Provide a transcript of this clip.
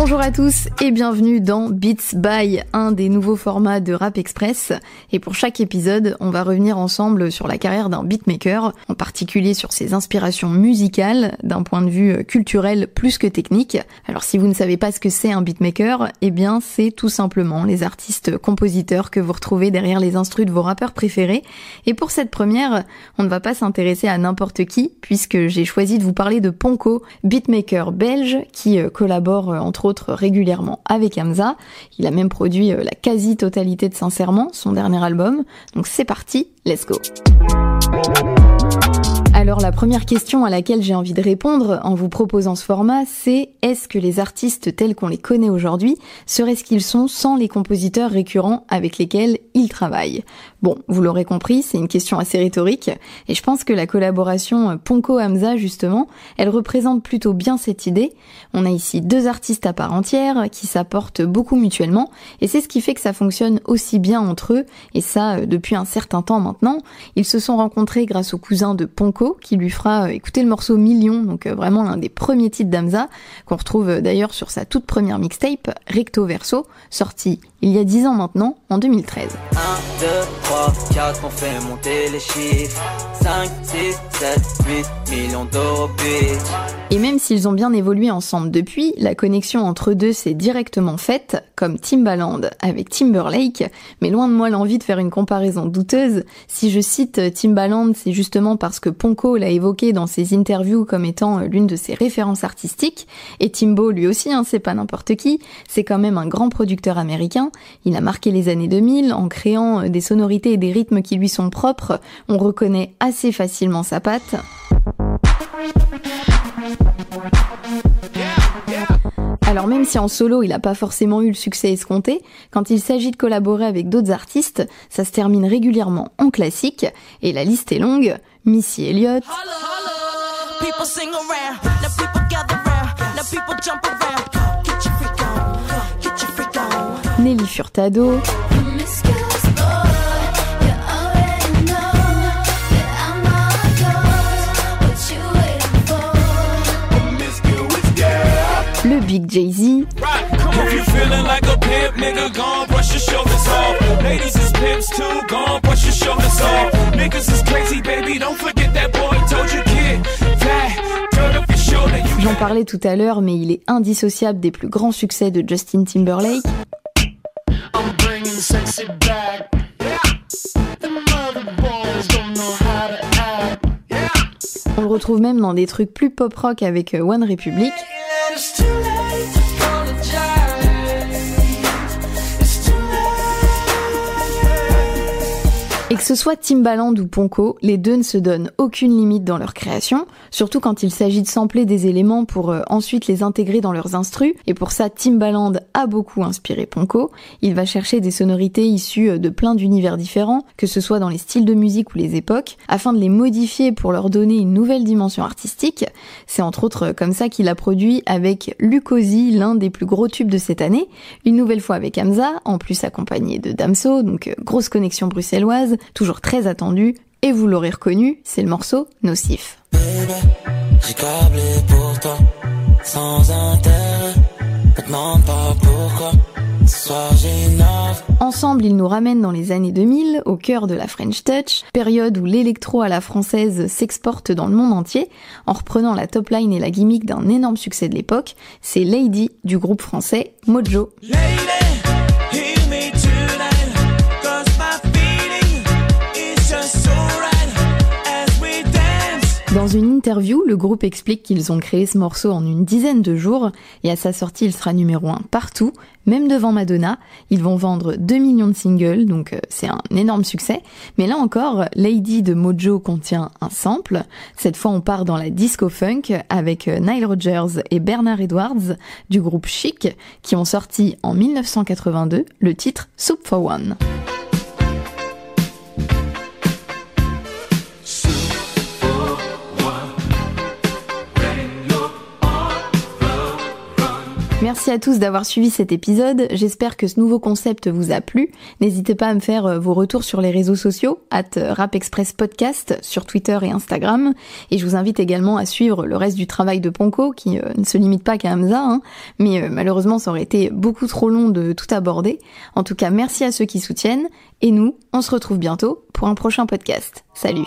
Bonjour à tous et bienvenue dans Beats by, un des nouveaux formats de Rap Express. Et pour chaque épisode, on va revenir ensemble sur la carrière d'un beatmaker, en particulier sur ses inspirations musicales, d'un point de vue culturel plus que technique. Alors si vous ne savez pas ce que c'est un beatmaker, eh bien c'est tout simplement les artistes compositeurs que vous retrouvez derrière les instrus de vos rappeurs préférés. Et pour cette première, on ne va pas s'intéresser à n'importe qui, puisque j'ai choisi de vous parler de Ponko, beatmaker belge qui euh, collabore entre régulièrement avec Hamza. Il a même produit euh, la quasi-totalité de Sincèrement, son dernier album. Donc c'est parti, let's go. Alors la première question à laquelle j'ai envie de répondre en vous proposant ce format, c'est est-ce que les artistes tels qu'on les connaît aujourd'hui seraient ce qu'ils sont sans les compositeurs récurrents avec lesquels ils travaillent? Bon, vous l'aurez compris, c'est une question assez rhétorique, et je pense que la collaboration Ponko-Hamza, justement, elle représente plutôt bien cette idée. On a ici deux artistes à part entière qui s'apportent beaucoup mutuellement, et c'est ce qui fait que ça fonctionne aussi bien entre eux, et ça euh, depuis un certain temps maintenant. Ils se sont rencontrés grâce au cousin de Ponko, qui lui fera euh, écouter le morceau Million, donc euh, vraiment l'un des premiers titres d'Hamza, qu'on retrouve d'ailleurs sur sa toute première mixtape, Recto Verso, sortie il y a 10 ans maintenant, en 2013. 1, 2, 3, 4, on fait monter les chiffres. 5, 6, 7, 8 millions d'euros Et même s'ils ont bien évolué ensemble depuis, la connexion entre eux deux s'est directement faite, comme Timbaland avec Timberlake, mais loin de moi l'envie de faire une comparaison douteuse. Si je cite Timbaland, c'est justement parce que Ponko l'a évoqué dans ses interviews comme étant l'une de ses références artistiques, et Timbo lui aussi, hein, c'est pas n'importe qui, c'est quand même un grand producteur américain il a marqué les années 2000 en créant des sonorités et des rythmes qui lui sont propres. On reconnaît assez facilement sa patte. Alors même si en solo il n'a pas forcément eu le succès escompté, quand il s'agit de collaborer avec d'autres artistes, ça se termine régulièrement en classique, et la liste est longue. Missy Elliott, Nelly Furtado. Big Jay-Z. J'en parlais tout à l'heure, mais il est indissociable des plus grands succès de Justin Timberlake. On le retrouve même dans des trucs plus pop rock avec euh, One Republic. Et que ce soit Timbaland ou Ponko, les deux ne se donnent aucune limite dans leur création, surtout quand il s'agit de sampler des éléments pour euh, ensuite les intégrer dans leurs instrus. Et pour ça, Timbaland a beaucoup inspiré Ponko. Il va chercher des sonorités issues euh, de plein d'univers différents, que ce soit dans les styles de musique ou les époques, afin de les modifier pour leur donner une nouvelle dimension artistique. C'est entre autres comme ça qu'il a produit avec Lucosi l'un des plus gros tubes de cette année, une nouvelle fois avec Hamza, en plus accompagné de Damso, donc euh, grosse connexion bruxelloise, toujours très attendu, et vous l'aurez reconnu, c'est le morceau Nocif. sans intérêt, pas pourquoi. Ensemble, ils nous ramènent dans les années 2000, au cœur de la French Touch, période où l'électro à la française s'exporte dans le monde entier, en reprenant la top line et la gimmick d'un énorme succès de l'époque, c'est Lady du groupe français Mojo. Dans une interview, le groupe explique qu'ils ont créé ce morceau en une dizaine de jours et à sa sortie, il sera numéro 1 partout, même devant Madonna. Ils vont vendre 2 millions de singles, donc euh, c'est un énorme succès. Mais là encore, Lady de Mojo contient un sample. Cette fois, on part dans la disco funk avec euh, Nile Rodgers et Bernard Edwards du groupe Chic qui ont sorti en 1982 le titre Soup for One. Merci à tous d'avoir suivi cet épisode. J'espère que ce nouveau concept vous a plu. N'hésitez pas à me faire euh, vos retours sur les réseaux sociaux, at euh, Rap Express Podcast sur Twitter et Instagram. Et je vous invite également à suivre le reste du travail de Ponko, qui euh, ne se limite pas qu'à Hamza, hein. mais malheureusement ça aurait été beaucoup trop long de tout aborder. En tout cas, merci à ceux qui soutiennent. Et nous, on se retrouve bientôt pour un prochain podcast. Salut